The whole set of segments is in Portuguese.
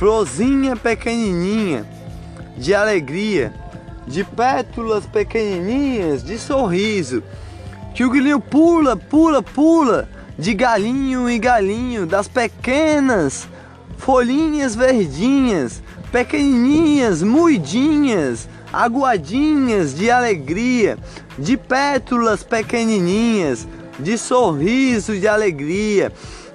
florzinha pequenininha de alegria, de pétalas pequenininhas de sorriso, que o grilinho pula, pula, pula de galinho em galinho das pequenas folhinhas verdinhas, pequenininhas, muidinhas, aguadinhas de alegria, de pétalas pequenininhas, de sorriso de alegria.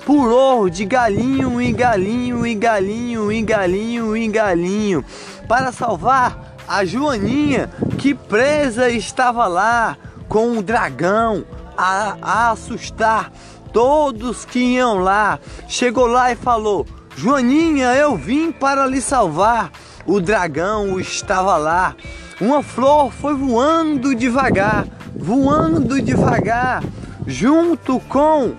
Pulou de galinho em galinho, em galinho, em galinho, em galinho, para salvar a Joaninha que presa estava lá com o dragão a, a assustar todos que iam lá. Chegou lá e falou: Joaninha, eu vim para lhe salvar. O dragão estava lá. Uma flor foi voando devagar, voando devagar, junto com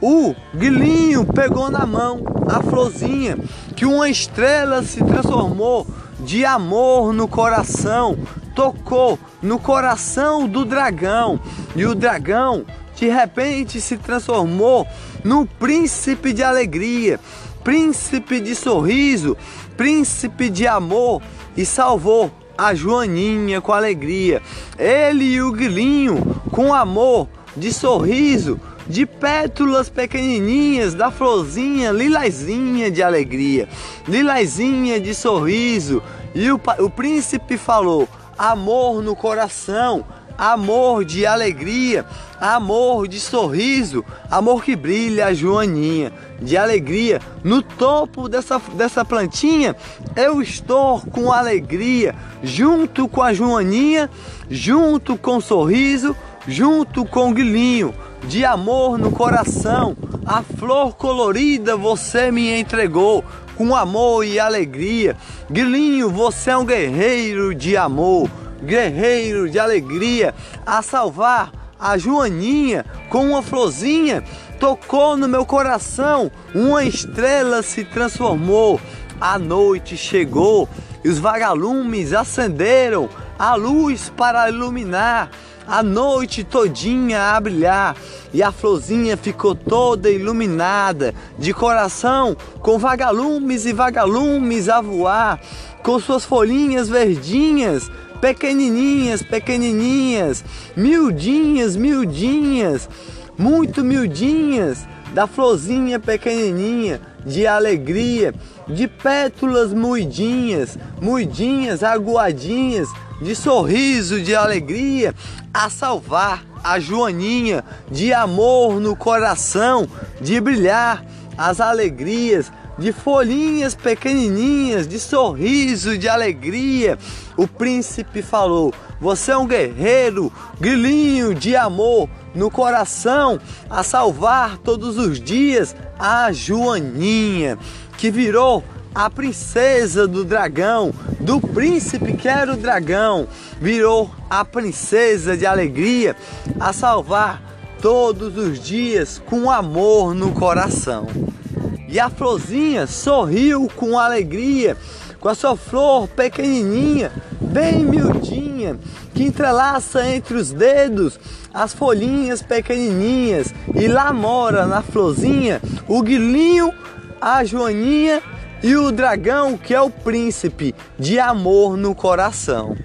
o grilinho pegou na mão a florzinha, que uma estrela se transformou de amor no coração, tocou no coração do dragão, e o dragão de repente se transformou num príncipe de alegria, príncipe de sorriso, príncipe de amor e salvou a Joaninha com alegria. Ele e o grilinho com amor, de sorriso, de pétalas pequenininhas da florzinha lilazinha de alegria, lilazinha de sorriso. E o, o príncipe falou: amor no coração, amor de alegria, amor de sorriso, amor que brilha a Joaninha, de alegria. No topo dessa, dessa plantinha eu estou com alegria, junto com a Joaninha, junto com o sorriso, junto com o guilinho, de amor no coração. A flor colorida você me entregou com amor e alegria. Guilinho, você é um guerreiro de amor guerreiro de alegria, a salvar a Joaninha com uma florzinha. Tocou no meu coração, uma estrela se transformou. A noite chegou e os vagalumes acenderam a luz para iluminar a noite todinha a brilhar e a florzinha ficou toda iluminada de coração com vagalumes e vagalumes a voar com suas folhinhas verdinhas pequenininhas, pequenininhas, miudinhas, miudinhas, muito miudinhas, da florzinha pequenininha, de alegria, de pétalas muidinhas, muidinhas, aguadinhas, de sorriso, de alegria, a salvar a Joaninha, de amor no coração, de brilhar as alegrias de folhinhas pequenininhas, de sorriso, de alegria. O príncipe falou: Você é um guerreiro, grilinho de amor no coração, a salvar todos os dias a Joaninha, que virou a princesa do dragão, do príncipe que era o dragão, virou a princesa de alegria, a salvar todos os dias com amor no coração. E a florzinha sorriu com alegria, com a sua flor pequenininha, bem miudinha, que entrelaça entre os dedos as folhinhas pequenininhas. E lá mora na florzinha o guilinho, a joaninha e o dragão, que é o príncipe de amor no coração.